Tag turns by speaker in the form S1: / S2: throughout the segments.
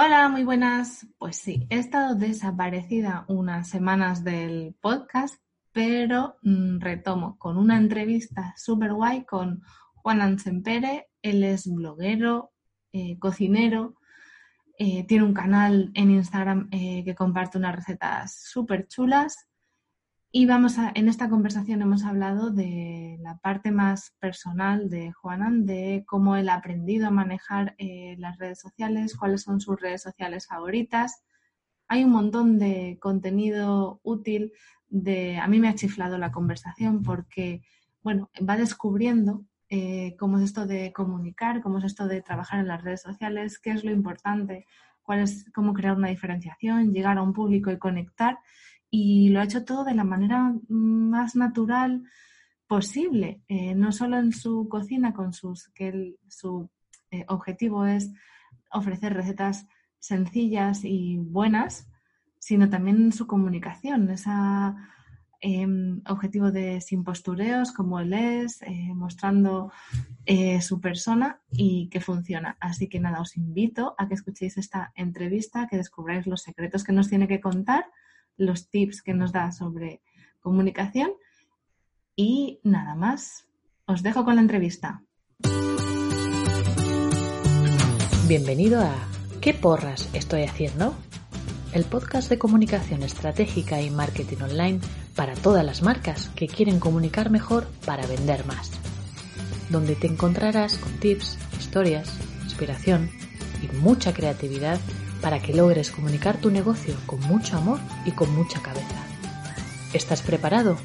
S1: Hola, muy buenas. Pues sí, he estado desaparecida unas semanas del podcast, pero mm, retomo con una entrevista súper guay con Juan Ansempere. Él es bloguero, eh, cocinero, eh, tiene un canal en Instagram eh, que comparte unas recetas súper chulas y vamos a, en esta conversación hemos hablado de la parte más personal de Juanan, de cómo él ha aprendido a manejar eh, las redes sociales, cuáles son sus redes sociales favoritas. Hay un montón de contenido útil. De, a mí me ha chiflado la conversación porque, bueno, va descubriendo eh, cómo es esto de comunicar, cómo es esto de trabajar en las redes sociales, qué es lo importante, cuál es, cómo crear una diferenciación, llegar a un público y conectar y lo ha hecho todo de la manera más natural posible, eh, no solo en su cocina, con sus, que su eh, objetivo es ofrecer recetas sencillas y buenas, sino también en su comunicación, ese em, objetivo de sin postureos, como él es, eh, mostrando su persona y que funciona. Así que nada, os invito a que escuchéis esta entrevista, que descubráis los secretos que nos tiene que contar los tips que nos da sobre comunicación. Y nada más, os dejo con la entrevista.
S2: Bienvenido a ¿Qué porras estoy haciendo? El podcast de comunicación estratégica y marketing online para todas las marcas que quieren comunicar mejor para vender más. Donde te encontrarás con tips, historias, inspiración y mucha creatividad para que logres comunicar tu negocio con mucho amor y con mucha cabeza. ¿Estás preparado?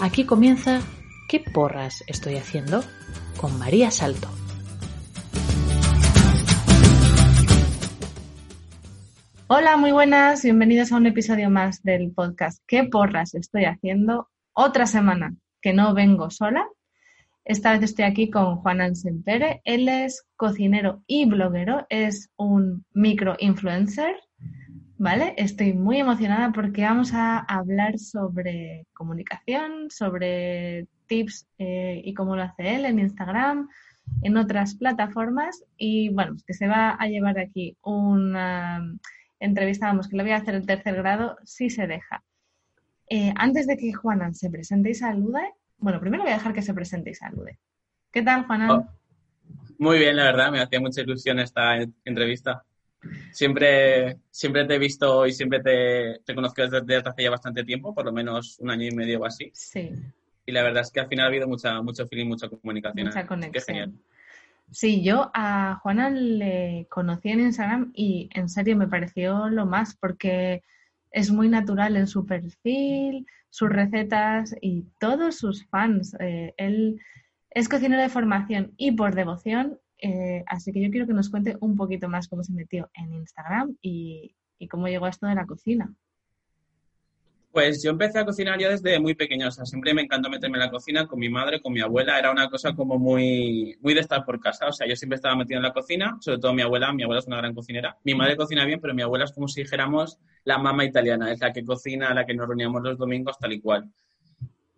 S2: Aquí comienza ¿Qué porras estoy haciendo? con María Salto.
S1: Hola, muy buenas, bienvenidos a un episodio más del podcast ¿Qué porras estoy haciendo? Otra semana que no vengo sola, esta vez estoy aquí con Juan Ansempere. Él es cocinero y bloguero, es un micro influencer, ¿vale? Estoy muy emocionada porque vamos a hablar sobre comunicación, sobre tips eh, y cómo lo hace él en Instagram, en otras plataformas y bueno, que se va a llevar aquí una entrevista, vamos, que le voy a hacer el tercer grado si se deja. Eh, antes de que Juanan se presente y salude, bueno, primero voy a dejar que se presente y salude. ¿Qué tal, Juanan? Oh,
S3: muy bien, la verdad, me hacía mucha ilusión esta entrevista. Siempre, siempre te he visto y siempre te, te conozco desde, hace ya bastante tiempo, por lo menos un año y medio o así.
S1: Sí.
S3: Y la verdad es que al final ha habido mucha, mucho feeling, mucha comunicación.
S1: Mucha conexión. Qué genial. Sí, yo a Juana le conocí en Instagram y en serio me pareció lo más porque es muy natural en su perfil, sus recetas y todos sus fans. Eh, él es cocinero de formación y por devoción, eh, así que yo quiero que nos cuente un poquito más cómo se metió en Instagram y, y cómo llegó a esto de la cocina.
S3: Pues yo empecé a cocinar ya desde muy pequeño, o siempre me encantó meterme en la cocina con mi madre, con mi abuela, era una cosa como muy, muy de estar por casa, o sea, yo siempre estaba metido en la cocina, sobre todo mi abuela, mi abuela es una gran cocinera, mi madre cocina bien, pero mi abuela es como si dijéramos la mamá italiana, es la que cocina, la que nos reuníamos los domingos, tal y cual.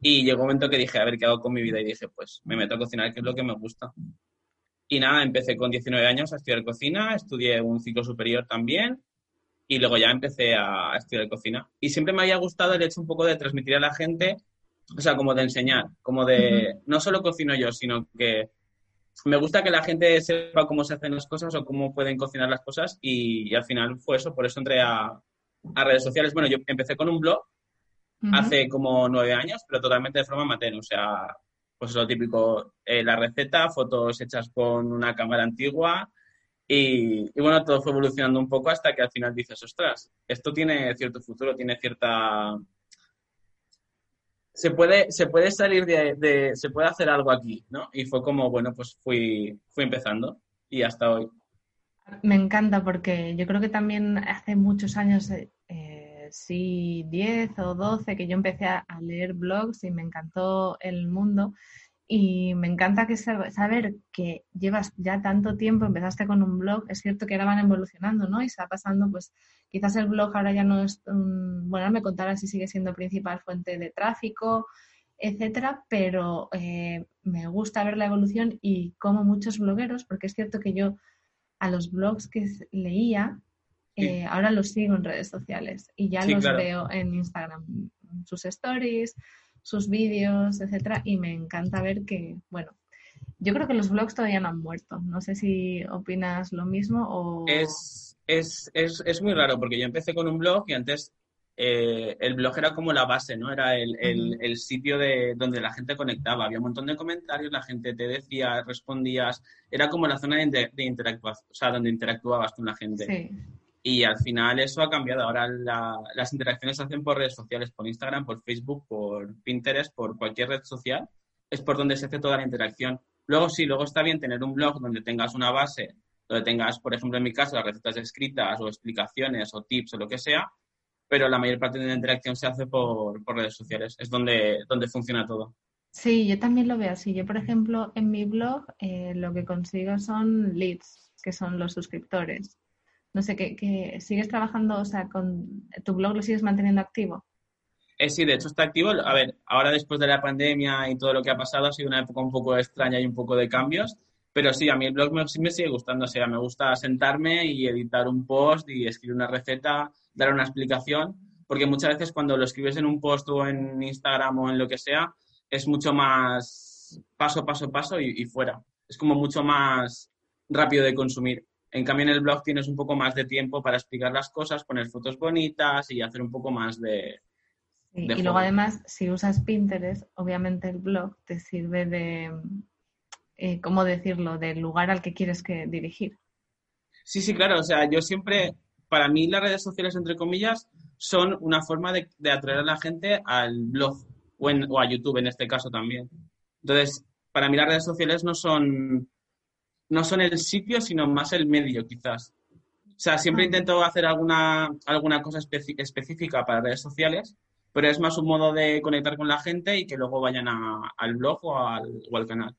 S3: Y llegó un momento que dije, a ver, ¿qué hago con mi vida? Y dije, pues me meto a cocinar, que es lo que me gusta. Y nada, empecé con 19 años a estudiar cocina, estudié un ciclo superior también, y luego ya empecé a estudiar cocina. Y siempre me había gustado el hecho un poco de transmitir a la gente, o sea, como de enseñar, como de, no solo cocino yo, sino que me gusta que la gente sepa cómo se hacen las cosas o cómo pueden cocinar las cosas y, al final fue eso, por eso entré a, a, redes sociales. Bueno, yo empecé con un blog hace como nueve años, pero totalmente de forma amateur, o sea, pues lo típico, eh, la receta, fotos hechas con una cámara antigua, y, bueno, todo fue evolucionando un poco hasta que al final dices, ostras, esto tiene cierto futuro, tiene cierta... Se puede, se puede salir de, se puede hacer algo aquí, ¿no? Y fue como, bueno, pues fui, fui empezando y hasta hoy.
S1: Me encanta porque yo creo que también hace muchos años, eh, sí, 10 o 12, que yo empecé a leer blogs y me encantó el mundo y me encanta que saber que llevas ya tanto tiempo, empezaste con un blog, es cierto que ahora van evolucionando, ¿no? Y está pasando, pues quizás el blog ahora ya no es, bueno, me contarás si sigue siendo principal fuente de tráfico, etcétera, pero eh, me gusta ver la evolución y como muchos blogueros, porque es cierto que yo a los blogs que leía eh, ahora los sigo en redes sociales y ya los veo en Instagram, sus stories, sus vídeos, etcétera, y me encanta ver que, bueno, yo creo que los blogs todavía no han muerto. No sé si opinas lo mismo o...
S3: Es, es, es, es muy raro porque yo empecé con un blog y antes eh, el blog era como la base, ¿no? Era el, el, sitio de donde la gente conectaba. Había un montón de comentarios, la gente te decía, respondías. Era como la zona de, de interactuación, o sea, donde interactuabas con la gente. Sí. Y al final eso ha cambiado. Ahora las interacciones se hacen por redes sociales, por Instagram, por Facebook, por Pinterest, por cualquier red social. Es por donde se hace toda la interacción. Luego sí, luego está bien tener un blog donde tengas una base, donde tengas, por ejemplo, en mi caso, las recetas escritas o explicaciones o tips o lo que sea, pero la mayor parte de la interacción se hace por, redes sociales. Es donde, donde funciona todo.
S1: Sí, yo también lo veo así. Yo, por ejemplo, en mi blog eh, lo que consigo son leads, que son los suscriptores no sé, que, sigues trabajando, o sea, con tu blog lo sigues manteniendo activo.
S3: Eh, sí, de hecho está activo. A ver, ahora después de la pandemia y todo lo que ha pasado ha sido una época un poco extraña y un poco de cambios, pero sí, a mí el blog me, sí me sigue gustando. Sea, me gusta sentarme y editar un post y escribir una receta, dar una explicación, porque muchas veces cuando lo escribes en un post o en Instagram o en lo que sea, es mucho más paso, paso, paso y fuera. Es como mucho más rápido de consumir. En cambio, en el blog tienes un poco más de tiempo para explicar las cosas, poner fotos bonitas y hacer un poco más de...
S1: y luego además, si usas Pinterest, obviamente el blog te sirve de, eh, ¿cómo decirlo?, del lugar al que quieres que dirigir.
S3: Sí, sí, claro. O sea, yo siempre, para mí las redes sociales, entre comillas, son una forma de, atraer a la gente al blog o, o a YouTube en este caso también. Entonces, para mí las redes sociales no son no son el sitio, sino más el medio, quizás. O sea, siempre ah. intento hacer alguna, alguna cosa específica para redes sociales, pero es más un modo de conectar con la gente y que luego vayan al blog o al, o al canal.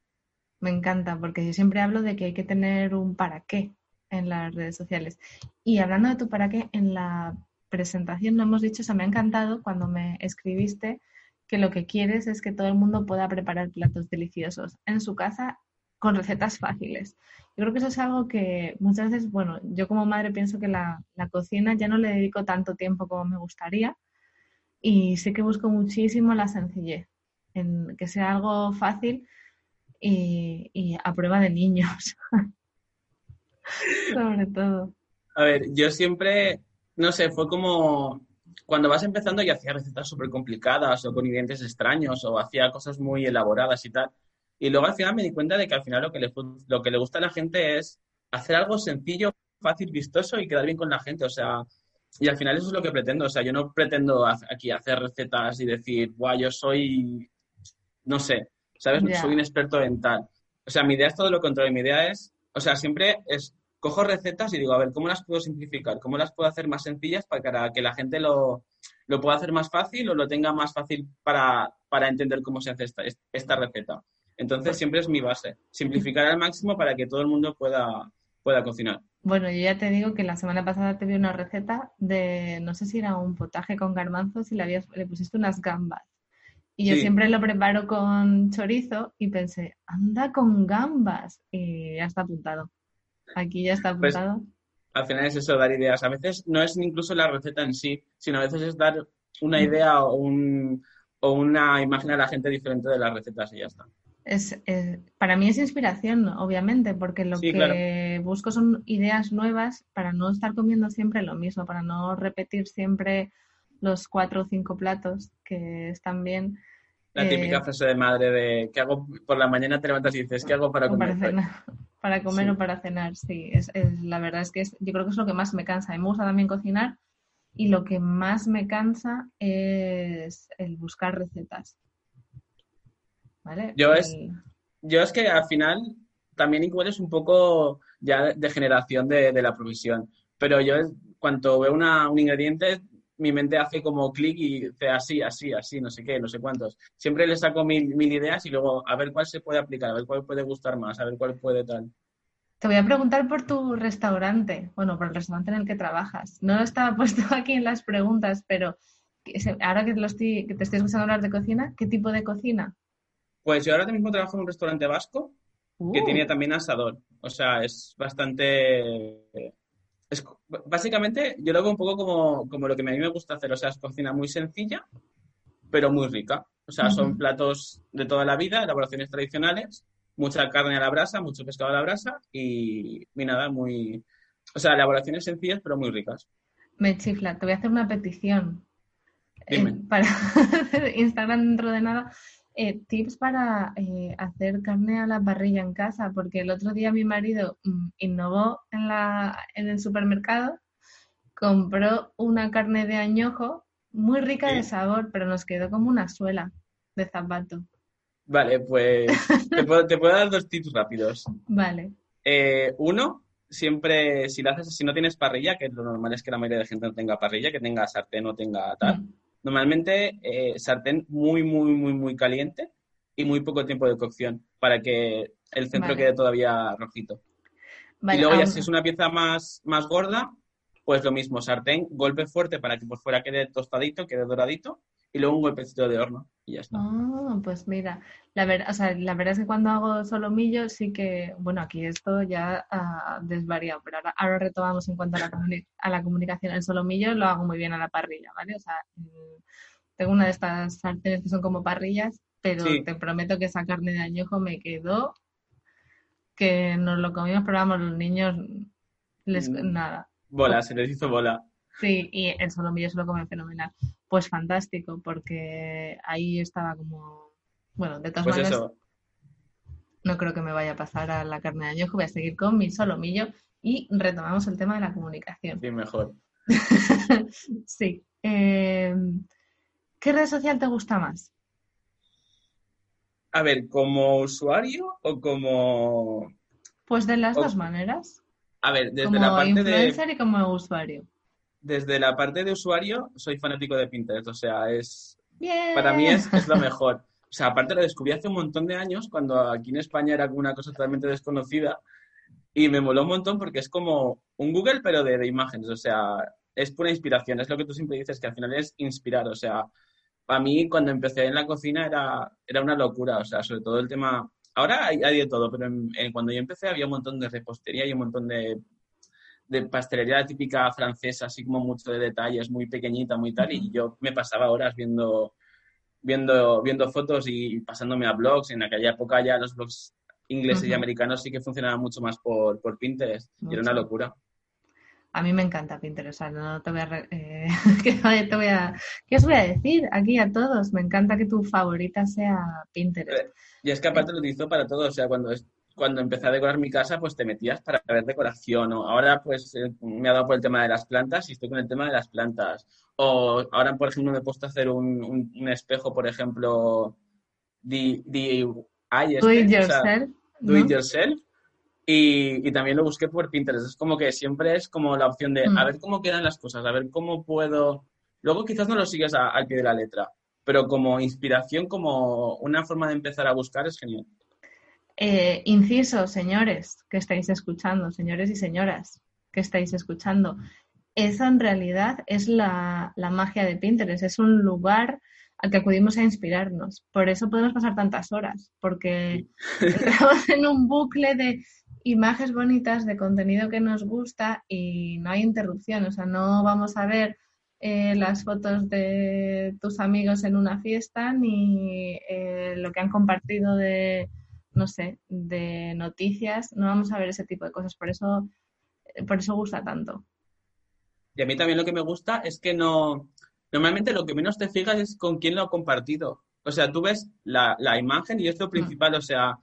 S1: Me encanta, porque yo siempre hablo de que hay que tener un para qué en las redes sociales. Y hablando de tu para qué, en la presentación lo hemos dicho, o sea, me ha encantado cuando me escribiste que lo que quieres es que todo el mundo pueda preparar platos deliciosos en su casa con recetas fáciles. Yo creo que eso es algo que muchas veces, bueno, yo como madre pienso que la, cocina ya no le dedico tanto tiempo como me gustaría y sé que busco muchísimo la sencillez, en que sea algo fácil y, a prueba de niños, sobre todo.
S3: A ver, yo siempre, no sé, fue como cuando vas empezando y hacía recetas súper complicadas o con ingredientes extraños o hacía cosas muy elaboradas y tal. Y luego al final me di cuenta de que al final lo que le, lo que le gusta a la gente es hacer algo sencillo, fácil, vistoso y quedar bien con la gente. O sea, y al final eso es lo que pretendo. O sea, yo no pretendo aquí hacer recetas y decir, guau, yo soy, no sé, ¿sabes? Soy un experto en tal. O sea, mi idea es todo lo contrario. Mi idea es, o sea, siempre es, cojo recetas y digo, a ver, ¿cómo las puedo simplificar? ¿Cómo las puedo hacer más sencillas para que la gente lo, lo pueda hacer más fácil o lo tenga más fácil para, para entender cómo se hace esta, esta receta? Entonces siempre es mi base, simplificar al máximo para que todo el mundo pueda, pueda cocinar.
S1: Bueno, yo ya te digo que la semana pasada te vi una receta de, no sé si era un potaje con garbanzos y le, habías, le pusiste unas gambas. Y yo siempre lo preparo con chorizo y pensé, anda con gambas. Y ya está apuntado. Aquí ya está pues, apuntado.
S3: al final es eso, dar ideas. A veces no es incluso la receta en sí, sino a veces es dar una idea o, un, o una imagen a la gente diferente de las recetas y ya está
S1: es, para mí es inspiración, obviamente, porque lo que busco son ideas nuevas para no estar comiendo siempre lo mismo, para no repetir siempre los cuatro o cinco platos que están bien.
S3: La típica eh, frase de madre de ¿qué hago por la mañana? Te levantas y dices ¿qué hago para comer?
S1: Para, comer o para cenar, sí. Es, es, la verdad es que es, yo creo que es lo que más me cansa. Me gusta también cocinar y lo que más me cansa es el buscar recetas
S3: yo, es, yo es que al final también igual es un poco ya de generación de, la provisión, pero yo cuando veo una, un ingrediente mi mente hace como clic y dice así, así, así, no sé qué, no sé cuántos. Siempre le saco mil, mil, ideas y luego a ver cuál se puede aplicar, a ver cuál puede gustar más, a ver cuál puede tal.
S1: Te voy a preguntar por tu restaurante, bueno, por el restaurante en el que trabajas. No estaba puesto aquí en las preguntas, pero ahora que, te, estoy, que te estoy escuchando hablar de cocina, ¿qué tipo de cocina?
S3: Pues yo ahora mismo trabajo en un restaurante vasco que uh. tiene también asador. O sea, es bastante. Es, básicamente, yo lo veo un poco como, como lo que a mí me gusta hacer. O sea, es cocina muy sencilla, pero muy rica. O sea, son platos de toda la vida, elaboraciones tradicionales, mucha carne a la brasa, mucho pescado a la brasa y, y nada, muy... O sea, elaboraciones sencillas, pero muy ricas.
S1: Me chifla, te voy a hacer una petición. Eh, para Instagram dentro de nada. Eh, tips para eh, hacer carne a la parrilla en casa, porque el otro día mi marido mm, innovó en, la, en el supermercado, compró una carne de añojo muy rica de sabor, pero nos quedó como una suela de zapato.
S3: Vale, pues te puedo, te puedo dar dos tips rápidos.
S1: Vale.
S3: Eh, uno, siempre, si lo haces, si no tienes parrilla, que lo normal es que la mayoría de gente no tenga parrilla, que tenga sartén o tenga tal.
S1: Mm.
S3: Normalmente, eh, sartén muy, muy, muy, muy caliente y muy poco tiempo de cocción para que el centro
S1: Vale.
S3: quede todavía rojito.
S1: Vale,
S3: y luego ya si es una pieza más, más gorda, pues lo mismo, sartén, golpe fuerte para que por fuera quede tostadito, quede doradito, y luego un golpecito de horno y ya está.
S1: Ah, pues mira, la verdad, o sea, la verdad es que cuando hago solomillo sí que, bueno, aquí esto ya ha desvariado, pero ahora, ahora retomamos en cuanto a la, comuni- a la comunicación. El solomillo lo hago muy bien a la parrilla, ¿vale? O sea, mm, tengo una de estas sartenes que son como parrillas, pero
S3: Sí.
S1: te prometo que esa carne de añojo me quedó que nos lo comimos, pero vamos, los niños les
S3: Mm.
S1: nada.
S3: Bola, se les hizo bola.
S1: Sí, y el solomillo se lo come fenomenal. Pues fantástico, porque ahí estaba como, bueno, de todas
S3: Pues
S1: maneras,
S3: eso,
S1: no creo que me vaya a pasar a la carne de añojo, voy a seguir con mi solomillo y retomamos el tema de la comunicación.
S3: sí, mejor.
S1: Sí. eh, ¿qué red social te gusta más?
S3: A ver, ¿como usuario o como...?
S1: Pues de las
S3: O-
S1: dos maneras,
S3: A ver, desde
S1: como
S3: la parte de...
S1: influencer y como usuario.
S3: Desde la parte de usuario, soy fanático de Pinterest, o sea, es...
S1: Bien.
S3: Para mí es, es lo mejor. O sea, aparte lo descubrí hace un montón de años, cuando aquí en España era una cosa totalmente desconocida, y me moló un montón porque es como un Google, pero de, de imágenes, o sea, es pura inspiración, es lo que tú siempre dices, que al final es inspirar, o sea, para mí cuando empecé en la cocina era, era una locura, o sea, sobre todo el tema, ahora hay, hay de todo, pero en- en- cuando yo empecé había un montón de repostería y un montón de, de pastelería típica francesa, así como mucho de detalles, muy pequeñita, muy tal, y yo me pasaba horas viendo, viendo, viendo fotos y pasándome a blogs. En aquella época ya los blogs ingleses y americanos sí que funcionaban mucho más por, por Pinterest, y era una locura.
S1: A mí me encanta Pinterest, o sea, no te voy a... re- eh, ¿qué te voy a... ¿Qué os voy a decir aquí a todos? Me encanta que tu favorita sea Pinterest.
S3: Y es que aparte lo utilizo para todo, o sea, cuando, es, cuando empecé a decorar mi casa, pues te metías para ver decoración, o ahora pues eh, me ha dado por el tema de las plantas y estoy con el tema de las plantas. O ahora, por ejemplo, me he puesto a hacer un, un- un espejo, por ejemplo, DIY, este,
S1: Do it
S3: o sea,
S1: yourself,
S3: do it
S1: ¿no?
S3: yourself. Y, y también lo busqué por Pinterest. Es como que siempre es como la opción de
S1: Mm.
S3: a ver cómo quedan las cosas, a ver cómo puedo. Luego quizás no lo sigues a- al pie de la letra, pero como inspiración, como una forma de empezar a buscar es genial.
S1: Eh, inciso, señores que estáis escuchando, señores y señoras que estáis escuchando, eso en realidad es la, la magia de Pinterest, es un lugar al que acudimos a inspirarnos. Por eso podemos pasar tantas horas, porque entramos en un bucle de imágenes bonitas, de contenido que nos gusta y no hay interrupción, o sea, no vamos a ver eh, las fotos de tus amigos en una fiesta ni eh, lo que han compartido de, no sé, de noticias, no vamos a ver ese tipo de cosas, por eso, por eso gusta tanto.
S3: Y a mí también lo que me gusta es que no. Normalmente lo que menos te fijas es con quién lo ha compartido. O sea, tú ves la, la imagen y es lo principal. O sea,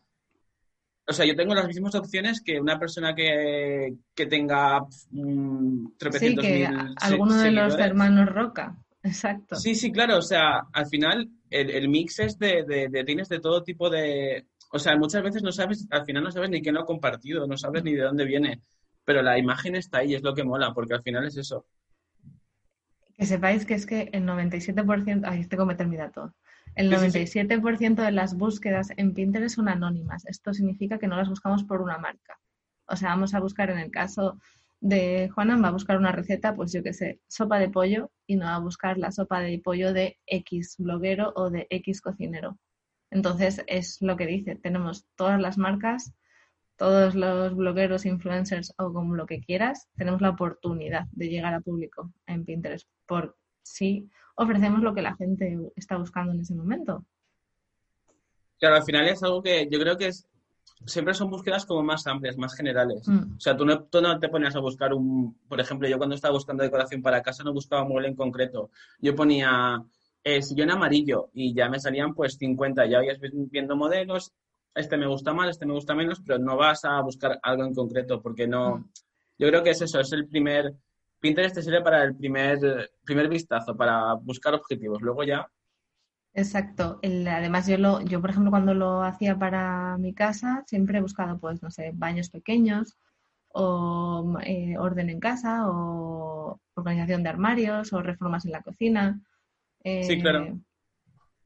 S3: o sea, yo tengo las mismas opciones que una persona que, que tenga mm,
S1: Sí, que a- alguno de los hermanos Roca, exacto.
S3: Sí, sí, claro. O sea, al final el, el mix es de, de, de- tienes de todo tipo de. O sea, muchas veces no sabes, al final no sabes ni quién lo ha compartido, no sabes ni de dónde viene. Pero la imagen está ahí, es lo que mola, porque al final es eso.
S1: Que sepáis que es que el 97%, ay, tengo que meter mi dato. El
S3: Sí, sí, sí.
S1: 97% de las búsquedas en Pinterest son anónimas. Esto significa que no las buscamos por una marca. O sea, vamos a buscar en el caso de Juana, va a buscar una receta, pues yo qué sé, sopa de pollo y no va a buscar la sopa de pollo de X bloguero o de X cocinero. Entonces, es lo que dice, tenemos todas las marcas, todos los blogueros, influencers o como lo que quieras, tenemos la oportunidad de llegar a público en Pinterest por si ofrecemos lo que la gente está buscando en ese momento.
S3: Claro, al final es algo que yo creo que es, siempre son búsquedas como más amplias, más generales.
S1: Mm.
S3: O sea, tú no, tú no te ponías a buscar un, por ejemplo, yo cuando estaba buscando decoración para casa no buscaba un mueble en concreto. Yo ponía eh, sillón amarillo y ya me salían pues 50, ya ibas viendo modelos, este me gusta más, este me gusta menos, pero no vas a buscar algo en concreto porque no...
S1: Mm.
S3: Yo creo que es eso, es el primer... Pinterest te sirve para el primer, primer vistazo, para buscar objetivos. Luego ya
S1: Exacto. El- además, yo, lo, yo, por ejemplo, cuando lo hacía para mi casa, siempre he buscado, pues, no sé, baños pequeños o eh, orden en casa o organización de armarios o reformas en la cocina.
S3: Sí, claro.
S1: Eh,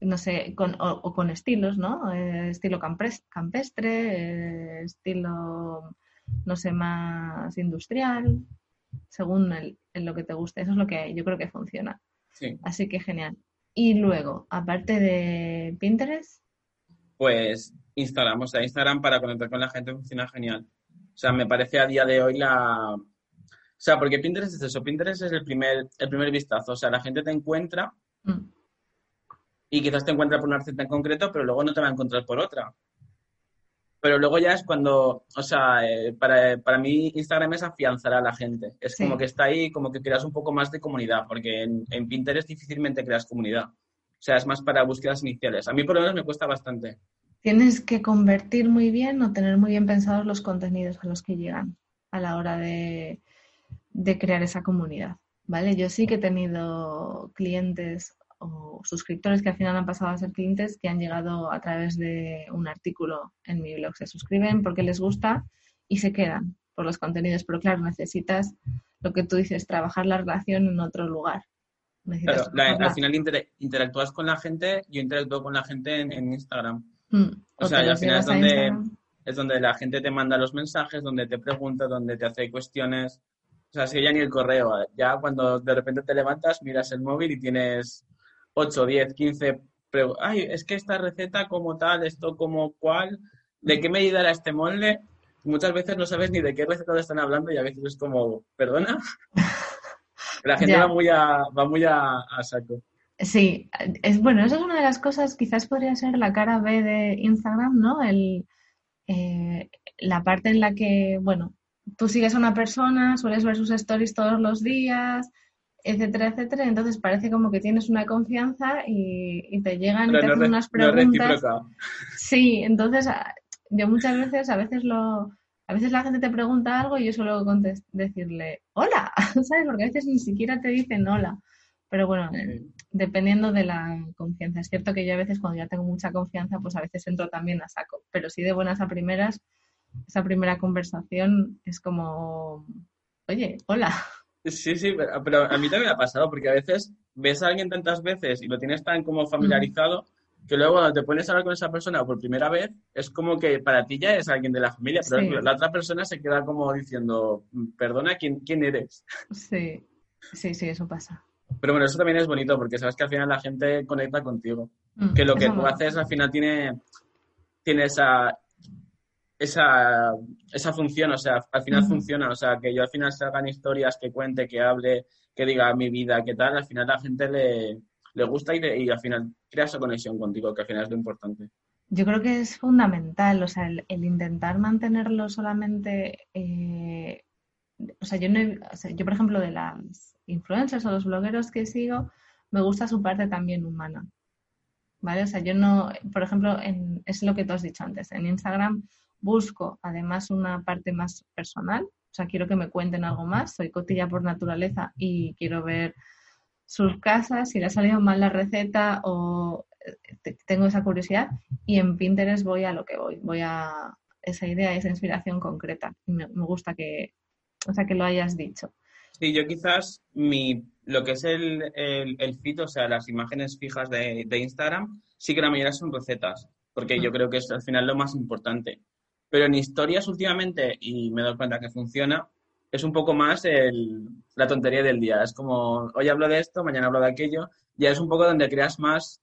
S1: no sé, con, o, o con estilos, ¿no? Eh, estilo campestre, eh, estilo, no sé, más industrial, según el, en lo que te guste. Eso es lo que yo creo que funciona.
S3: sí.
S1: Así que genial. Y luego, aparte de Pinterest,
S3: pues Instagram, o sea, Instagram para conectar con la gente funciona genial. O sea, me parece a día de hoy la... O sea, porque Pinterest es eso, Pinterest es el primer, el primer vistazo, o sea, la gente te encuentra
S1: mm,
S3: y quizás te encuentra por una receta en concreto, pero luego no te va a encontrar por otra. Pero luego ya es cuando, o sea, eh, para, para mí Instagram es afianzar a la gente. Es
S1: Sí.
S3: como que está ahí, como que creas un poco más de comunidad, porque en, en Pinterest difícilmente creas comunidad. O sea, es más para búsquedas iniciales. A mí por lo menos me cuesta bastante.
S1: tienes que convertir muy bien o tener muy bien pensados los contenidos a los que llegan a la hora de, de crear esa comunidad, ¿vale? Yo sí que he tenido clientes o suscriptores que al final han pasado a ser clientes que han llegado a través de un artículo en mi blog. Se suscriben porque les gusta y se quedan por los contenidos, pero claro, necesitas lo que tú dices, trabajar la relación en otro lugar. Necesitas
S3: Claro, la-
S1: trabajarla.
S3: al final inter- interactúas con la gente, yo interactúo con la gente en, en Instagram.
S1: Mm,
S3: o sea, y al final es donde-
S1: Instagram.
S3: Es donde la gente te manda los mensajes, donde te pregunta, donde te hace cuestiones. O sea, es que ya ni el correo. Ya cuando de repente te levantas, miras el móvil y tienes 8, 10, 15 pregu- Ay, es que esta receta como tal, esto como cual, ¿de qué medida era este molde? Muchas veces no sabes ni de qué receta te están hablando y a veces es como, ¿perdona? La gente va muy a, va muy a, a saco.
S1: Sí, es bueno, esa es una de las cosas, quizás podría ser la cara B de Instagram, ¿no? El, eh, la parte en la que, bueno, tú sigues a una persona, sueles ver sus stories todos los días, etcétera, etcétera, entonces parece como que tienes una confianza y, y te llegan y
S3: Pero
S1: te
S3: no,
S1: hacen unas
S3: no
S1: preguntas.
S3: recíproca.
S1: Sí, entonces a- yo muchas veces, a veces lo, a veces la gente te pregunta algo y yo suelo decirle hola, ¿sabes? Porque a veces ni siquiera te dicen hola. Pero bueno, dependiendo de la confianza. Es cierto que yo a veces cuando ya tengo mucha confianza, pues a veces entro también a saco. Pero sí de buenas a primeras, esa primera conversación es como, oye, hola.
S3: Sí, sí, pero a mí también me ha pasado, porque a veces ves a alguien tantas veces y lo tienes tan como familiarizado, que luego cuando te pones a hablar con esa persona por primera vez, es como que para ti ya es alguien de la familia, pero
S1: Sí.
S3: la otra persona se queda como diciendo, perdona, ¿quién, quién eres?
S1: Sí, sí, sí, eso pasa.
S3: Pero bueno, eso también es bonito, porque sabes que al final la gente conecta contigo.
S1: Mm,
S3: Que lo que tú haces al final tiene, tiene esa, esa, esa función, o sea, al final funciona, o sea, que yo al final salgan historias, que cuente, que hable, que diga mi vida, qué tal, al final la gente le, le gusta y, de- y al final crea esa conexión contigo, que al final es lo importante.
S1: Yo creo que es fundamental, o sea, el, el intentar mantenerlo solamente, eh, o sea, yo no, he- o sea, yo por ejemplo de las influencers o los blogueros que sigo, me gusta su parte también humana, ¿vale? O sea, yo no, por ejemplo, en, es lo que tú has dicho antes, en Instagram busco además una parte más personal, o sea, quiero que me cuenten algo más, soy cotilla por naturaleza y quiero ver sus casas, si le ha salido mal la receta o eh, te- tengo esa curiosidad y en Pinterest voy a lo que voy, voy a esa idea, esa inspiración concreta. Y me, me gusta que, o sea, que lo hayas dicho.
S3: Sí, yo quizás mi, lo que es el, el, el feed, o sea, las imágenes fijas de, de Instagram, sí que la mayoría son recetas, porque yo
S1: Mm.
S3: creo que es al final lo más importante. Pero en historias últimamente, y me doy cuenta que funciona, es un poco más el, la tontería del día. Es como, hoy hablo de esto, mañana hablo de aquello. Ya es un poco donde creas más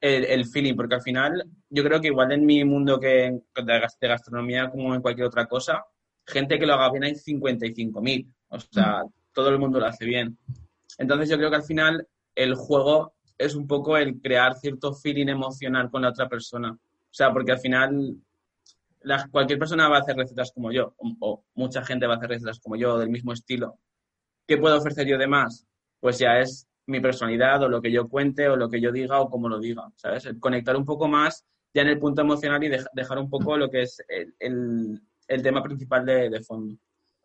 S3: el, feeling, porque al final yo creo que igual en mi mundo que de gastronomía como en cualquier otra cosa, gente que lo haga bien hay 55.000, o sea, todo el mundo lo hace bien. Entonces yo creo que al final el juego es un poco el crear cierto feeling emocional con la otra persona. O sea, porque al final cualquier persona va a hacer recetas como yo, o, mucha gente va a hacer recetas como yo, del mismo estilo. ¿Qué puedo ofrecer yo de más? Pues ya es mi personalidad o lo que yo cuente o lo que yo diga o como lo diga, ¿sabes? conectar un poco más ya en el punto emocional y dejar un poco lo que es el, tema principal de, fondo.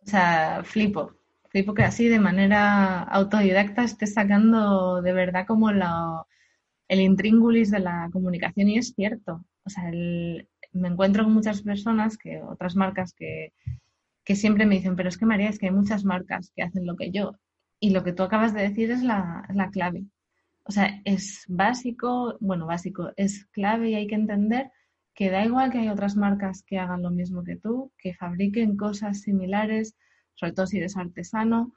S1: O sea, flipo, flipo que así de manera autodidacta estés sacando de verdad como el intríngulis de la comunicación y es cierto. O sea, me encuentro con muchas personas, que otras marcas que, que siempre me dicen, pero es que María, es que hay muchas marcas que hacen lo que yo. Y lo que tú acabas de decir es la, clave. O sea, es básico, bueno, básico, es clave y hay que entender que da igual que hay otras marcas que hagan lo mismo que tú, que fabriquen cosas similares, sobre todo si eres artesano,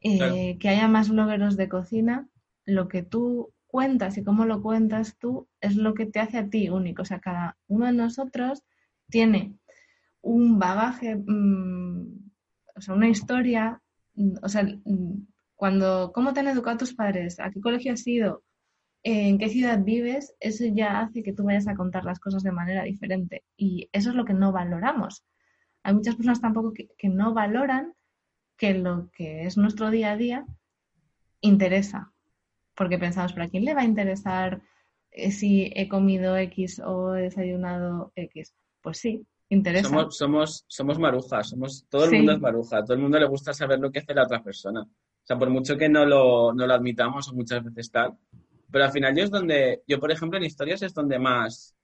S1: eh, que haya más blogueros de cocina, lo que tú cuentas y cómo lo cuentas tú es lo que te hace a ti único. O sea, cada uno de nosotros tiene un bagaje, mm, o sea, una historia, mm, o sea, mm, cuando, ¿cómo te han educado tus padres? ¿A qué colegio has ido? ¿En qué ciudad vives? Eso ya hace que tú vayas a contar las cosas de manera diferente. Y eso es lo que no valoramos. Hay muchas personas tampoco que, no valoran que lo que es nuestro día a día interesa. Porque pensamos, ¿para quién le va a interesar eh, si he comido X o he desayunado X? Pues sí, interesa.
S3: Somos, somos, somos marujas, somos, todo el mundo es maruja, todo el mundo le gusta saber lo que hace la otra persona sea, por mucho que no lo, no lo admitamos o muchas veces tal, pero al final yo es donde, yo por ejemplo en historias es donde más,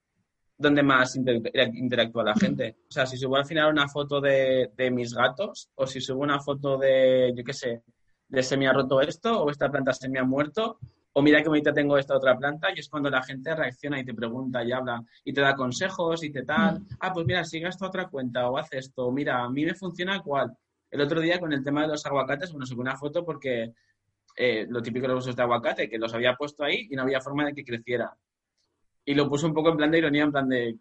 S3: donde más interactúa la gente. O sea, si subo al final una foto de, de mis gatos o si subo una foto de, yo qué sé, de se me ha roto esto o esta planta se me ha muerto o mira que bonita tengo esta otra planta y es cuando la gente reacciona y te pregunta y habla y te da consejos y te tal, mm. ah, pues mira, sigue esta otra cuenta o haz esto, mira, a mí me funciona cual el otro día con el tema de los aguacates, bueno, subí una foto porque eh, lo típico de los usos de aguacate, que los había puesto ahí y no había forma de que creciera. Y lo puse un poco en plan de ironía, en plan de,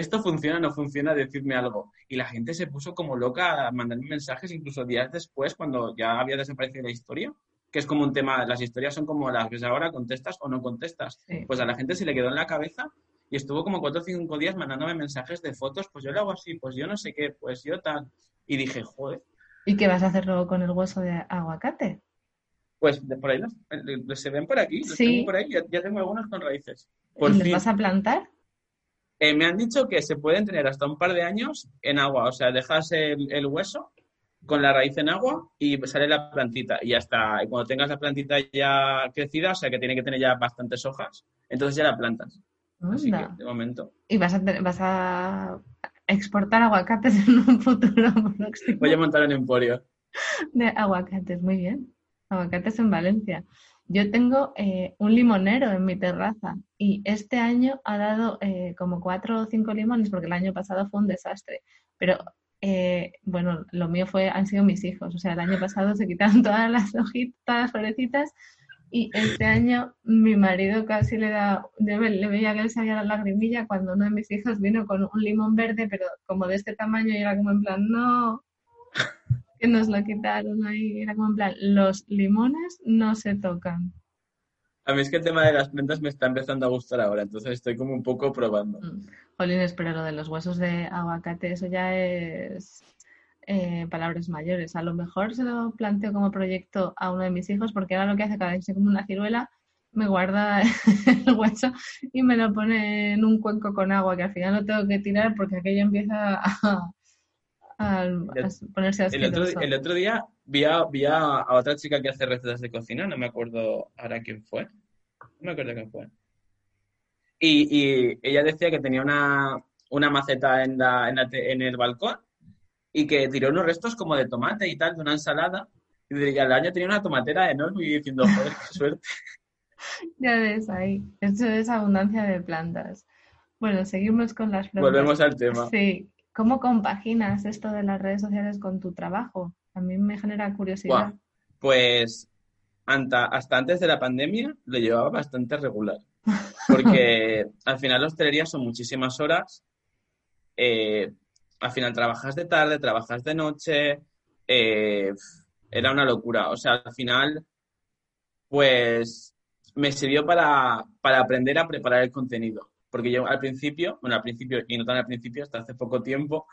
S3: esto funciona, no funciona, decidme algo. Y la gente se puso como loca a mandarme mensajes, incluso días después, cuando ya había desaparecido la historia, que es como un tema, las historias son como las ves ahora, contestas o no contestas. Pues a la gente se le quedó en la cabeza y estuvo como cuatro o cinco días mandándome mensajes de fotos, pues yo lo hago así, pues yo no sé qué, pues yo tal. Y dije, joder.
S1: ¿Y qué vas a hacer luego con el hueso de aguacate?
S3: Pues por ahí los, se ven por aquí, los tengo por ahí, ya, tengo algunos con raíces.
S1: Por ¿Y los vas a plantar?
S3: Eh, me han dicho que se pueden tener hasta un par de años en agua, o sea, dejas el, hueso con la raíz en agua y sale la plantita. Y hasta cuando tengas la plantita ya crecida, o sea que tiene que tener ya bastantes hojas, entonces ya la plantas. Así que, de momento.
S1: ¿Y vas a, vas a exportar aguacates en un futuro próximo.
S3: Voy a montar un emporio.
S1: De aguacates, muy bien. Aguacates en Valencia. Yo tengo eh, un limonero en mi terraza y este año ha dado eh, como cuatro o cinco limones porque el año pasado fue un desastre. Pero eh, bueno, lo mío fue han sido mis hijos. O sea, el año pasado se quitaron todas las hojitas, todas las florecitas y este año mi marido casi le da, le veía que le salía la lagrimilla cuando uno de mis hijos vino con un limón verde, pero como de este tamaño y era como en plan, no, que nos lo quitaron ahí, era como en plan, los limones no se tocan.
S3: A mí es que el tema de las plantas me está empezando a gustar ahora, entonces estoy como un poco probando.
S1: Mm. Jolines, pero lo de los huesos de aguacate, eso ya es eh, palabras mayores. A lo mejor se lo planteo como proyecto a uno de mis hijos porque ahora lo que hace cada vez que como una ciruela me guarda el hueso y me lo pone en un cuenco con agua que al final lo tengo que tirar porque aquello empieza a, ponerse
S3: asqueroso. El otro, día vi, a, otra chica que hace recetas de cocina, no me acuerdo ahora quién fue. No me acuerdo quién fue. Y, ella decía que tenía una, maceta en, en el balcón y que tiró unos restos como de tomate y tal, de una ensalada. Y al año tenía una tomatera enorme y diciendo, joder, qué suerte.
S1: ya ves ahí, eso es abundancia de plantas. Bueno, seguimos con las
S3: preguntas. Volvemos al tema.
S1: Sí, ¿cómo compaginas esto de las redes sociales con tu trabajo? A mí me genera curiosidad.
S3: Pues hasta, hasta antes de la pandemia lo llevaba bastante regular. Porque al final la hostelería son muchísimas horas. Eh, al final trabajas de tarde, trabajas de noche. Eh, era una locura. O sea, al final, pues me sirvió para, para aprender a preparar el contenido. Porque yo al principio, bueno, al principio y no tan al principio, hasta hace poco tiempo,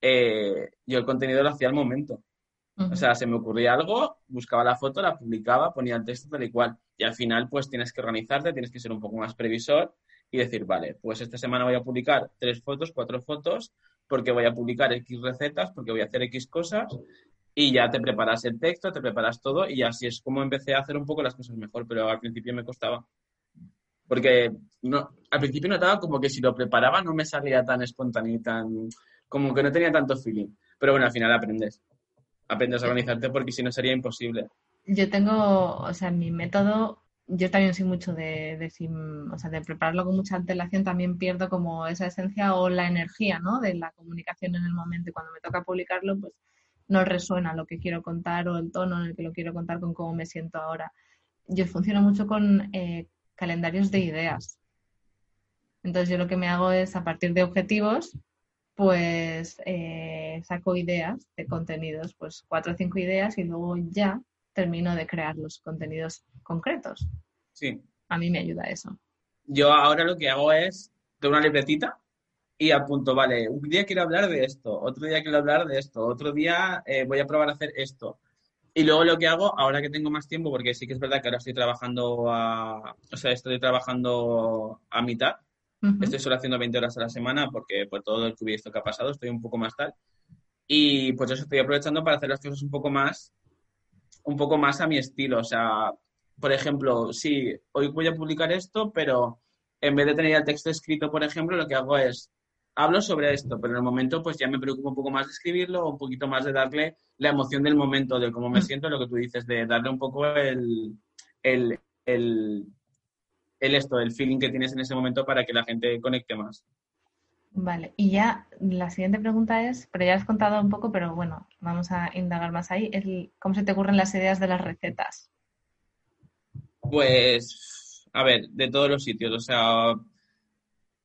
S3: eh, yo el contenido lo hacía al momento. O sea, se me ocurría algo, buscaba la foto, la publicaba, ponía el texto tal y cual. Y al final, pues tienes que organizarte, tienes que ser un poco más previsor y decir, vale, pues esta semana voy a publicar tres fotos, cuatro fotos, porque voy a publicar X recetas, porque voy a hacer X cosas, y ya te preparas el texto, te preparas todo, y así es como empecé a hacer un poco las cosas mejor, pero al principio me costaba. Porque no, al principio notaba como que si lo preparaba no me salía tan espontáneo y tan. como que no tenía tanto feeling. Pero bueno, al final aprendes aprendes a organizarte porque si no sería imposible.
S1: Yo tengo, o sea, mi método, yo también soy mucho de, de, o sea, de prepararlo con mucha antelación, también pierdo como esa esencia o la energía, ¿no? De la comunicación en el momento cuando me toca publicarlo, pues no resuena lo que quiero contar o el tono en el que lo quiero contar con cómo me siento ahora. Yo funciono mucho con eh, calendarios de ideas. Entonces yo lo que me hago es a partir de objetivos pues eh, saco ideas de contenidos, pues cuatro o cinco ideas y luego ya termino de crear los contenidos concretos.
S3: Sí.
S1: A mí me ayuda eso.
S3: Yo ahora lo que hago es, tengo una libretita y apunto, vale, un día quiero hablar de esto, otro día quiero hablar de esto, otro día eh, voy a probar a hacer esto. Y luego lo que hago, ahora que tengo más tiempo, porque sí que es verdad que ahora estoy trabajando a, o sea, estoy trabajando a mitad, Estoy solo haciendo 20 horas a la semana porque por todo el que que ha pasado estoy un poco más tal. Y pues eso estoy aprovechando para hacer las cosas un poco más, un poco más a mi estilo. O sea, por ejemplo, sí, hoy voy a publicar esto, pero en vez de tener el texto escrito, por ejemplo, lo que hago es, hablo sobre esto, pero en el momento pues ya me preocupo un poco más de escribirlo, un poquito más de darle la emoción del momento, de cómo me siento, lo que tú dices, de darle un poco el, el, el el esto, el feeling que tienes en ese momento para que la gente conecte más.
S1: Vale, y ya la siguiente pregunta es, pero ya has contado un poco, pero bueno, vamos a indagar más ahí, el, ¿cómo se te ocurren las ideas de las recetas?
S3: Pues, a ver, de todos los sitios, o sea,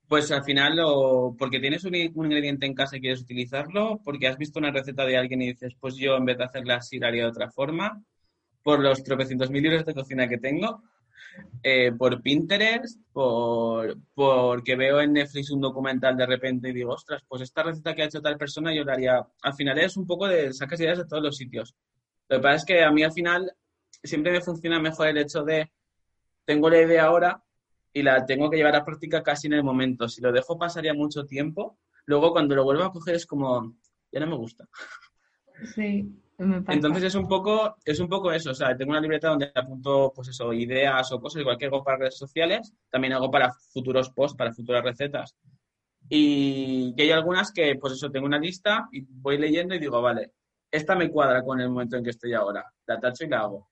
S3: pues al final, o porque tienes un, ingrediente en casa y quieres utilizarlo, porque has visto una receta de alguien y dices, pues yo en vez de hacerla así haría de otra forma, por los tropecientos mil libros de cocina que tengo, eh, por Pinterest, por porque veo en Netflix un documental de repente y digo, ostras, pues esta receta que ha hecho tal persona yo la haría. Al final es un poco de sacas ideas de todos los sitios. Lo que pasa es que a mí al final siempre me funciona mejor el hecho de tengo la idea ahora y la tengo que llevar a práctica casi en el momento. Si lo dejo pasaría mucho tiempo. Luego cuando lo vuelvo a coger es como, ya no me gusta.
S1: Sí,
S3: entonces es un poco, es un poco eso, o sea, tengo una libreta donde apunto, pues eso, ideas o cosas, igual que hago para redes sociales, también hago para futuros posts, para futuras recetas. Y, hay algunas que, pues eso, tengo una lista y voy leyendo y digo, vale, esta me cuadra con el momento en que estoy ahora, la tacho y la hago.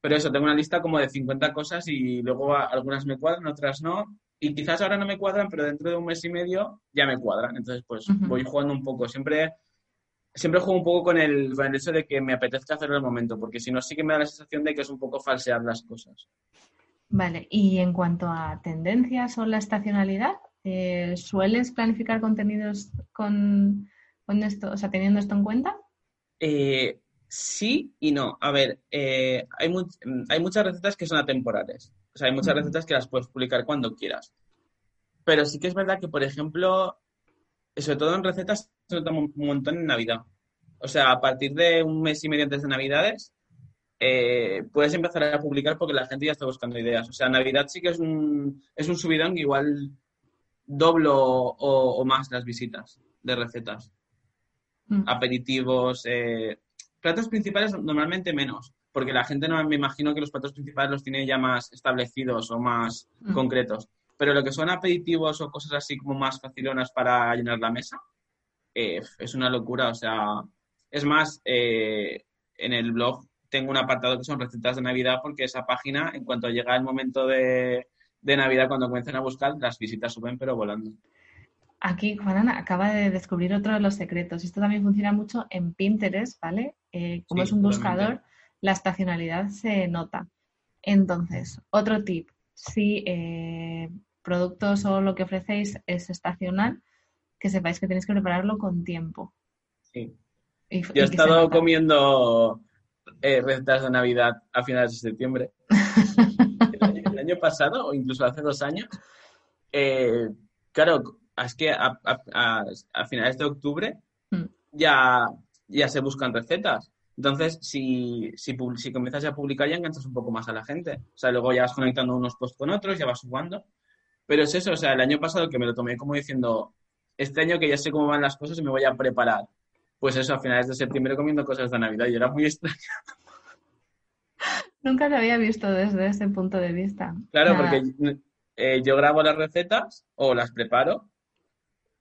S3: Pero eso, tengo una lista como de 50 cosas y luego algunas me cuadran, otras no. Y quizás ahora no me cuadran, pero dentro de un mes y medio ya me cuadran. Entonces, pues voy jugando un poco. Siempre siempre juego un poco con el, con el hecho de que me apetezca hacerlo el momento, porque si no, sí que me da la sensación de que es un poco falsear las cosas.
S1: Vale, y en cuanto a tendencias o la estacionalidad, eh, ¿sueles planificar contenidos con, esto, o sea, teniendo esto en cuenta?
S3: Eh, sí y no. A ver, eh, hay, hay muchas recetas que son atemporales. O sea, hay muchas recetas que las puedes publicar cuando quieras. Pero sí que es verdad que, por ejemplo, sobre todo en recetas, se nota un montón en Navidad. O sea, a partir de un mes y medio antes de Navidades, eh, puedes empezar a publicar porque la gente ya está buscando ideas. O sea, Navidad sí que es un, es un subidón que igual doblo o, más las visitas de recetas. Mm. Aperitivos, eh, platos principales normalmente menos, porque la gente no me imagino que los platos principales los tiene ya más establecidos o más mm. concretos. Pero lo que son aperitivos o cosas así como más facilonas para llenar la mesa, eh, es una locura. O sea, es más, eh, en el blog tengo un apartado que son recetas de Navidad porque esa página, en cuanto llega el momento de, Navidad, cuando comienzan a buscar, las visitas suben pero volando.
S1: Aquí Juana acaba de descubrir otro de los secretos. Esto también funciona mucho en Pinterest, ¿vale? Eh, como es un buscador, la estacionalidad se nota. Entonces, otro tip, si eh, productos o lo que ofrecéis es estacional, que sepáis que tenéis que prepararlo con tiempo.
S3: Sí. Yo he estado comiendo eh, recetas de Navidad a finales de septiembre. el, año, pasado, o incluso hace dos años, eh, claro, es que a, finales de octubre mm. ya, ya se buscan recetas. Entonces, si, si, si, comienzas a publicar, ya enganchas un poco más a la gente. O sea, luego ya vas conectando unos posts con otros, ya vas jugando. Pero es eso, o sea, el año pasado que me lo tomé como diciendo, este año que ya sé cómo van las cosas y me voy a preparar. Pues eso, a finales de septiembre comiendo cosas de Navidad y era muy extraño.
S1: Nunca lo había visto desde ese punto de vista.
S3: Claro, porque eh, yo grabo las recetas o las preparo,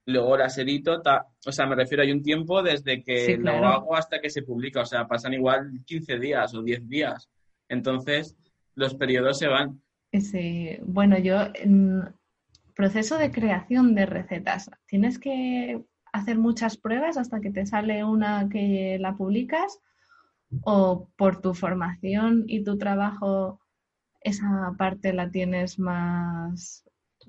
S3: luego las edito, o sea, me refiero, hay un tiempo desde que lo hago hasta que se publica, o sea, pasan igual 15 días o 10 días. Entonces, los periodos se van.
S1: Sí, bueno, yo en proceso de creación de recetas, tienes que hacer muchas pruebas hasta que te sale una que la publicas o por tu formación y tu trabajo esa parte la tienes más...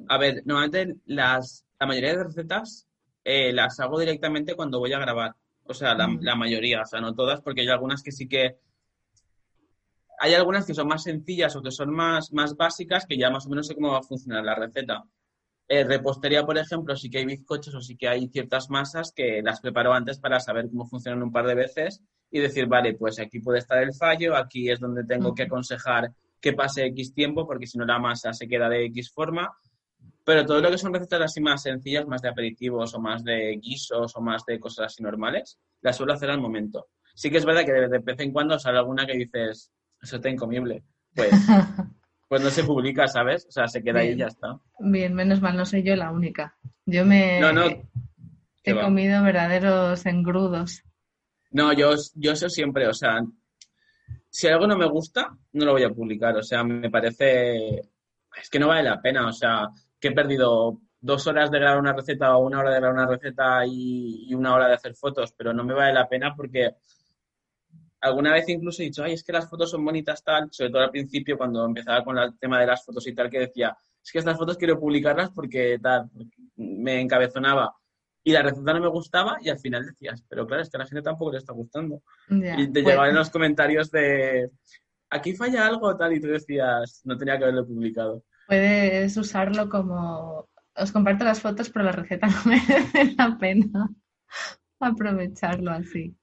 S3: A ver, normalmente las, la mayoría de recetas eh, las hago directamente cuando voy a grabar. O sea, la, mm. la, mayoría, o sea, no todas, porque hay algunas que sí que hay algunas que son más sencillas o que son más, más básicas que ya más o menos sé cómo va a funcionar la receta. Eh, repostería, por ejemplo, sí que hay bizcochos o sí que hay ciertas masas que las preparo antes para saber cómo funcionan un par de veces y decir, vale, pues aquí puede estar el fallo, aquí es donde tengo que aconsejar que pase X tiempo porque si no la masa se queda de X forma. Pero todo lo que son recetas así más sencillas, más de aperitivos o más de guisos o más de cosas así normales, las suelo hacer al momento. Sí que es verdad que de vez en cuando sale alguna que dices, eso está incomible. Pues, pues no se publica, ¿sabes? O sea, se queda ahí y ya está.
S1: Bien, menos mal, no soy yo la única. Yo me no, no, he comido verdaderos engrudos.
S3: No, yo, yo eso siempre, o sea, si algo no me gusta, no lo voy a publicar. O sea, me parece. Es que no vale la pena. O sea, que he perdido dos horas de grabar una receta o una hora de grabar una receta y, y una hora de hacer fotos, pero no me vale la pena porque alguna vez incluso he dicho, ay, es que las fotos son bonitas tal, sobre todo al principio cuando empezaba con el tema de las fotos y tal, que decía, es que estas fotos quiero publicarlas porque tal, me encabezonaba. Y la receta no me gustaba y al final decías, pero claro, es que a la gente tampoco le está gustando. y te llegaban en los comentarios de, aquí falla algo tal, y tú decías, no tenía que haberlo publicado.
S1: Puedes usarlo como, os comparto las fotos, pero la receta no merece la pena aprovecharlo así.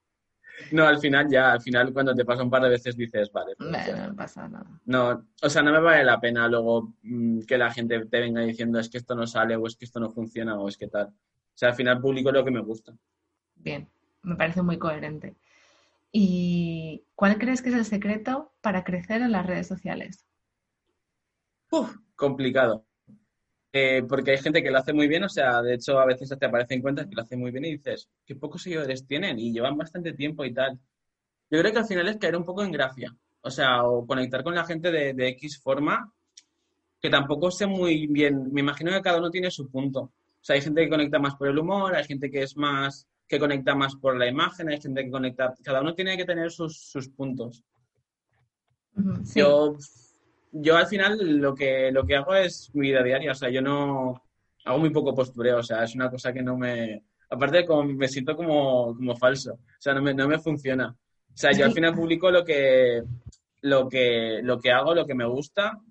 S3: No, al final ya, al final cuando te pasa un par de veces dices, vale.
S1: Pues no, pasa nada.
S3: No, o sea, no me vale la pena luego mm, que la gente te venga diciendo es que esto no sale o es que esto no funciona o es que tal. O sea, al final publico lo que me gusta.
S1: Bien, me parece muy coherente. ¿Y cuál crees que es el secreto para crecer en las redes sociales?
S3: Uf, complicado. Eh, porque hay gente que lo hace muy bien, o sea, de hecho a veces te aparecen cuentas que lo hacen muy bien y dices, qué pocos seguidores tienen y llevan bastante tiempo y tal. Yo creo que al final es caer un poco en gracia, o sea, o conectar con la gente de, X forma, que tampoco sé muy bien, me imagino que cada uno tiene su punto. O sea, hay gente que conecta más por el humor, hay gente que es más, que conecta más por la imagen, hay gente que conecta, cada uno tiene que tener sus, puntos. Yo yo al final lo que, lo que hago es mi vida diaria, o sea, yo no hago muy poco postureo, o sea, es una cosa que no me... Aparte, como me siento como, como falso, o sea, no me, no me funciona. O sea, yo al final publico lo que, lo que, lo que hago, lo que me gusta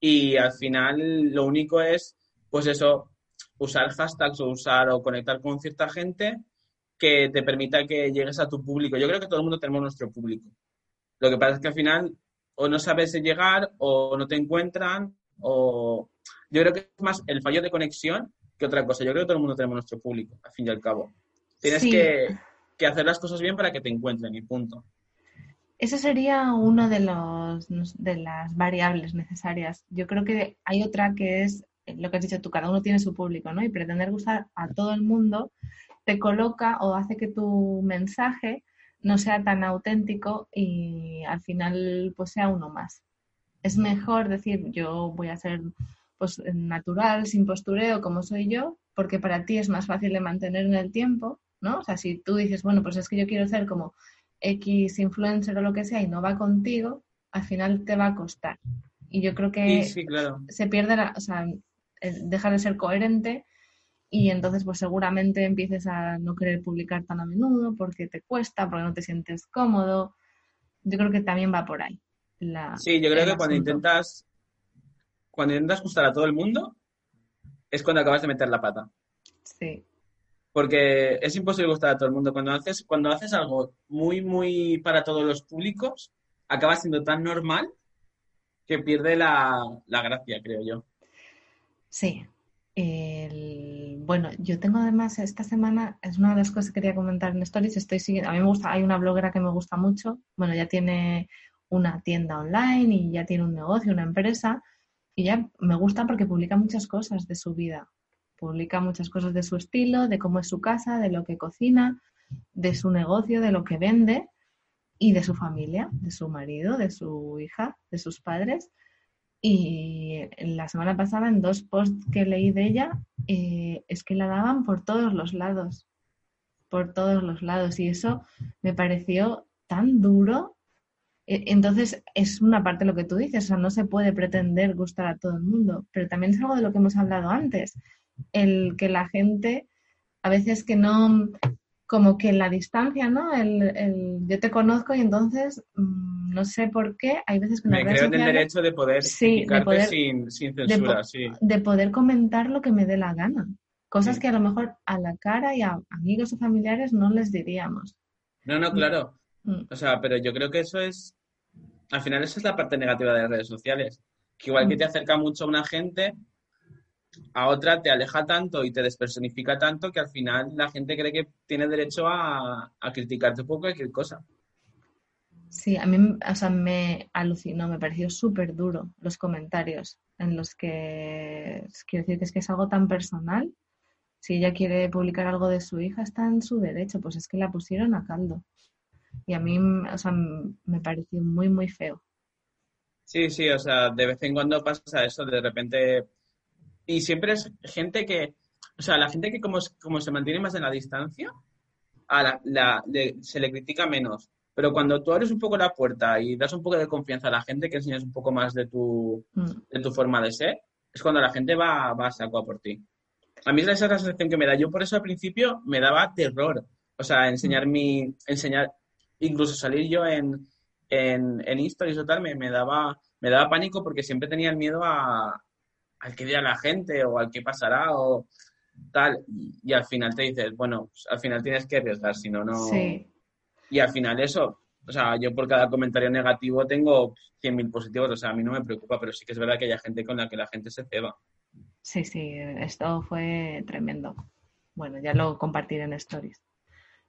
S3: y al final lo único es, pues eso, usar hashtags o usar o conectar con cierta gente que te permita que llegues a tu público. Yo creo que todo el mundo tenemos nuestro público. Lo que pasa es que al final o no sabes llegar o no te encuentran o yo creo que es más el fallo de conexión que otra cosa. Yo creo que todo el mundo tenemos nuestro público, al fin y al cabo. Tienes que, hacer las cosas bien para que te encuentren y punto.
S1: Esa sería una de, los, de las variables necesarias. Yo creo que hay otra que es lo que has dicho tú, cada uno tiene su público, ¿no? Y pretender gustar a todo el mundo te coloca o hace que tu mensaje no sea tan auténtico y al final pues sea uno más. Es mejor decir yo voy a ser pues natural, sin postureo, como soy yo, porque para ti es más fácil de mantener en el tiempo, ¿no? O sea, si tú dices, bueno, pues es que yo quiero ser como X influencer o lo que sea y no va contigo, al final te va a costar. Y yo creo que
S3: Sí, sí, claro.
S1: se pierde, la, o sea, eh, deja de ser coherente y entonces pues seguramente empieces a no querer publicar tan a menudo porque te cuesta, porque no te sientes cómodo. Yo creo que también va por ahí. la-
S3: Sí, yo creo que cuando intentas, cuando intentas gustar a todo el mundo, es cuando acabas de meter la pata.
S1: Sí,
S3: Porque es imposible gustar a todo el mundo. Cuando haces, cuando haces algo muy, muy para todos los públicos, acaba siendo tan normal que pierde la, la gracia, creo yo.
S1: sí. El- Bueno, yo tengo además esta semana, es una de las cosas que quería comentar en Stories, estoy siguiendo, a mí me gusta, hay una bloguera que me gusta mucho, bueno, ya tiene una tienda online y ya tiene un negocio, una empresa, y ya me gusta porque publica muchas cosas de su vida, publica muchas cosas de su estilo, de cómo es su casa, de lo que cocina, de su negocio, de lo que vende y de su familia, de su marido, de su hija, de sus padres. Y la semana pasada, en dos posts que leí de ella, eh, es que la daban por todos los lados, por todos los lados. Y eso me pareció tan duro. E- Entonces, es una parte de lo que tú dices, o sea, no se puede pretender gustar a todo el mundo, pero también es algo de lo que hemos hablado antes, el que la gente, a veces que no, como que la distancia, ¿no? El, el yo te conozco y entonces mm, no sé por qué, hay veces que
S3: Me creo en el derecho de poder
S1: Sí, de poder-
S3: sin, sin
S1: de
S3: censura,
S1: po-
S3: sí.
S1: de poder comentar lo que me dé la gana. Cosas
S3: Sí.
S1: que a lo mejor a la cara y a amigos o familiares no les diríamos.
S3: No, no, claro.
S1: Mm,
S3: O sea, pero yo creo que eso es, al final esa es la parte negativa de las redes sociales. Que igual que
S1: Mm.
S3: te acerca mucho a una gente, a otra te aleja tanto y te despersonifica tanto que al final la gente cree que tiene derecho a, a criticarte por cualquier cosa.
S1: Sí, a mí o sea, me alucinó, me pareció súper duro los comentarios en los que quiero decir que es que es algo tan personal. Si ella quiere publicar algo de su hija, está en su derecho, pues es que la pusieron a caldo. Y a mí, o sea, me pareció muy, muy feo.
S3: Sí, sí, o sea, de vez en cuando pasa eso, de repente. Y siempre es gente que. O sea, la gente que, como, como se mantiene más en la distancia, a la, la- le- se le critica menos. Pero cuando tú abres un poco la puerta y das un poco de confianza a la gente, que enseñas un poco más de tu,
S1: Mm,
S3: de tu forma de ser, es cuando la gente va, va a saco a por ti. A mí esa es la sensación que me da. Yo por eso al principio me daba terror. O sea, enseñar mi, enseñar, incluso salir yo en, en, en stories o tal, me, me daba, me daba pánico porque siempre tenía el miedo a, al que dirá la gente o al que pasará o tal. Y, y al final te dices, bueno, pues, al final tienes que arriesgar, si no, no.
S1: Sí,
S3: Y al final eso, o sea, yo por cada comentario negativo tengo 100.000 positivos, o sea, a mí no me preocupa, pero sí que es verdad que hay gente con la que la gente se ceba.
S1: sí, sí, esto fue tremendo. Bueno, ya lo compartiré en stories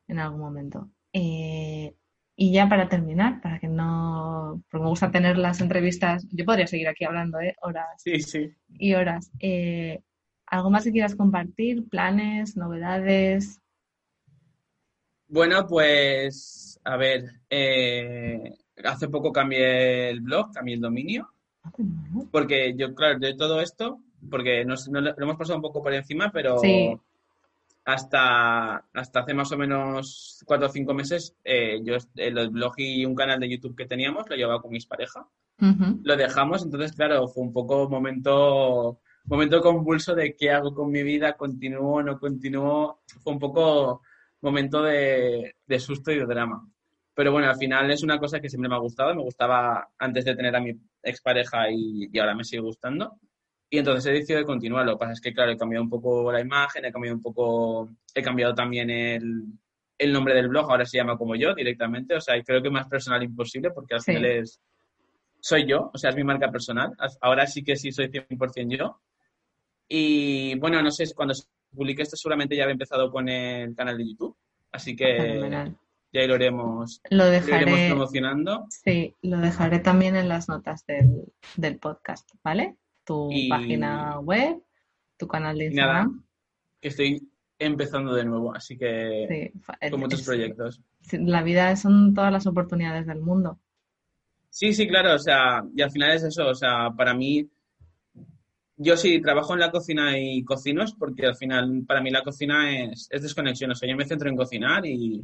S1: en algún momento. Eh, y ya para terminar, para que no, porque me gusta tener las entrevistas, yo podría seguir aquí hablando, ¿eh? Horas
S3: Sí, sí.
S1: y horas. Eh, ¿algo más que quieras compartir? ¿Planes, novedades?
S3: Bueno, pues, a ver, eh, hace poco cambié el blog, cambié el dominio, porque yo, claro, de todo esto, porque nos, no, lo hemos pasado un poco por encima, pero
S1: Sí.
S3: hasta, hasta hace más o menos cuatro o cinco meses, eh, yo el blog y un canal de YouTube que teníamos lo llevaba con mis parejas. Lo dejamos, entonces claro, fue un poco momento, momento convulso de qué hago con mi vida, continúo, no continúo, fue un poco momento de, de susto y de drama. Pero bueno, al final es una cosa que siempre me ha gustado, me gustaba antes de tener a mi expareja y, y ahora me sigue gustando. Y entonces he decidido de continuar. Lo que pasa es que, claro, he cambiado un poco la imagen, he cambiado un poco, he cambiado también el, el nombre del blog, ahora se llama como yo directamente. O sea, creo que más personal imposible porque al
S1: Sí.
S3: final es, soy yo, o sea, es mi marca personal. Ahora sí que sí soy 100% yo. Y bueno, no sé, cuando se publique esto seguramente ya habré empezado con el canal de YouTube. Así que
S1: Fenomenal.
S3: ya lo iremos,
S1: Lo
S3: lo iremos
S1: dejaré,
S3: promocionando.
S1: sí, lo dejaré también en las notas del, del podcast, ¿vale? Tu
S3: Y-
S1: página web, tu canal de
S3: nada,
S1: Instagram.
S3: que estoy empezando de nuevo, así que
S1: Sí,
S3: con muchos
S1: es-
S3: proyectos.
S1: La vida son todas las oportunidades del mundo.
S3: Sí, sí, claro, o sea, y al final es eso, o sea, para mí, yo sí trabajo en la cocina y cocino es porque al final para mí la cocina es, es desconexión, o sea, yo me centro en cocinar y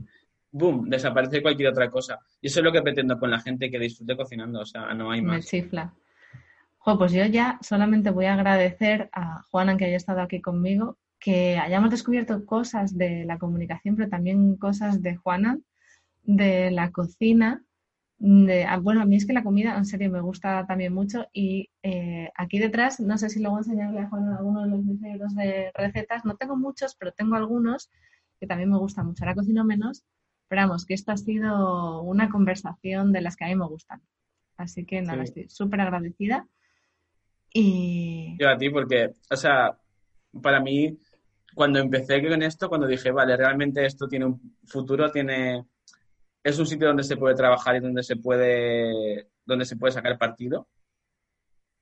S3: boom, desaparece cualquier otra cosa. Y eso es lo que pretendo con la gente que disfrute cocinando, o sea, no hay
S1: Me
S3: más.
S1: chifla. pues yo ya solamente voy a agradecer a Juana que haya estado aquí conmigo, que hayamos descubierto cosas de la comunicación, pero también cosas de Juana, de la cocina. De, ah, bueno, a mí es que la comida en serio me gusta también mucho y eh, aquí detrás, no sé si luego enseñarle a Juana algunos de los libros de recetas, no tengo muchos, pero tengo algunos que también me gustan mucho. Ahora cocino menos, pero vamos, que esto ha sido una conversación de las que a mí me gustan. Así que nada, estoy súper agradecida. Y...
S3: Yo a ti, porque, o sea, para mí, cuando empecé con esto, cuando dije, vale, realmente esto tiene un futuro, tiene... Es un sitio donde se puede trabajar y donde se puede, donde se puede sacar partido.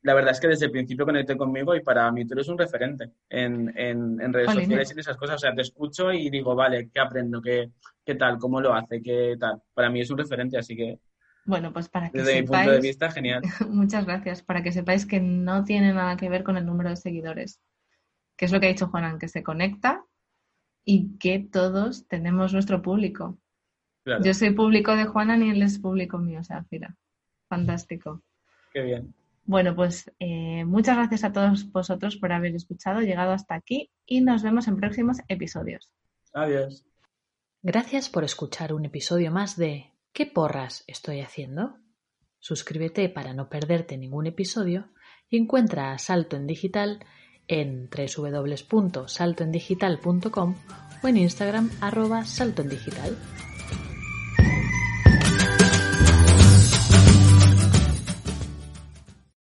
S3: La verdad es que desde el principio conecté conmigo y para mí tú eres un referente en, en, redes sociales y esas cosas. O sea, te escucho y digo, vale, ¿qué aprendo? ¿Qué, ¿Qué tal? ¿Cómo lo hace? ¿Qué tal? Para mí es un referente, así que
S1: bueno, pues para que
S3: Desde mi punto de vista, genial.
S1: Muchas gracias. Para que sepáis que no tiene nada que ver con el número de seguidores, que es lo que ha dicho Juanan, que se conecta y que todos tenemos nuestro público. Yo soy público de Juanan y él es público mío, o sea, mira, fantástico.
S3: Qué bien.
S1: Bueno, pues eh, muchas gracias a todos vosotros por haber escuchado, llegado hasta aquí y nos vemos en próximos episodios.
S3: Adiós.
S2: Gracias por escuchar un episodio más de ¿Qué porras estoy haciendo? Suscríbete para no perderte ningún episodio y encuentra a Salto en Digital en www.saltoendigital.com o en Instagram arroba saltoendigital.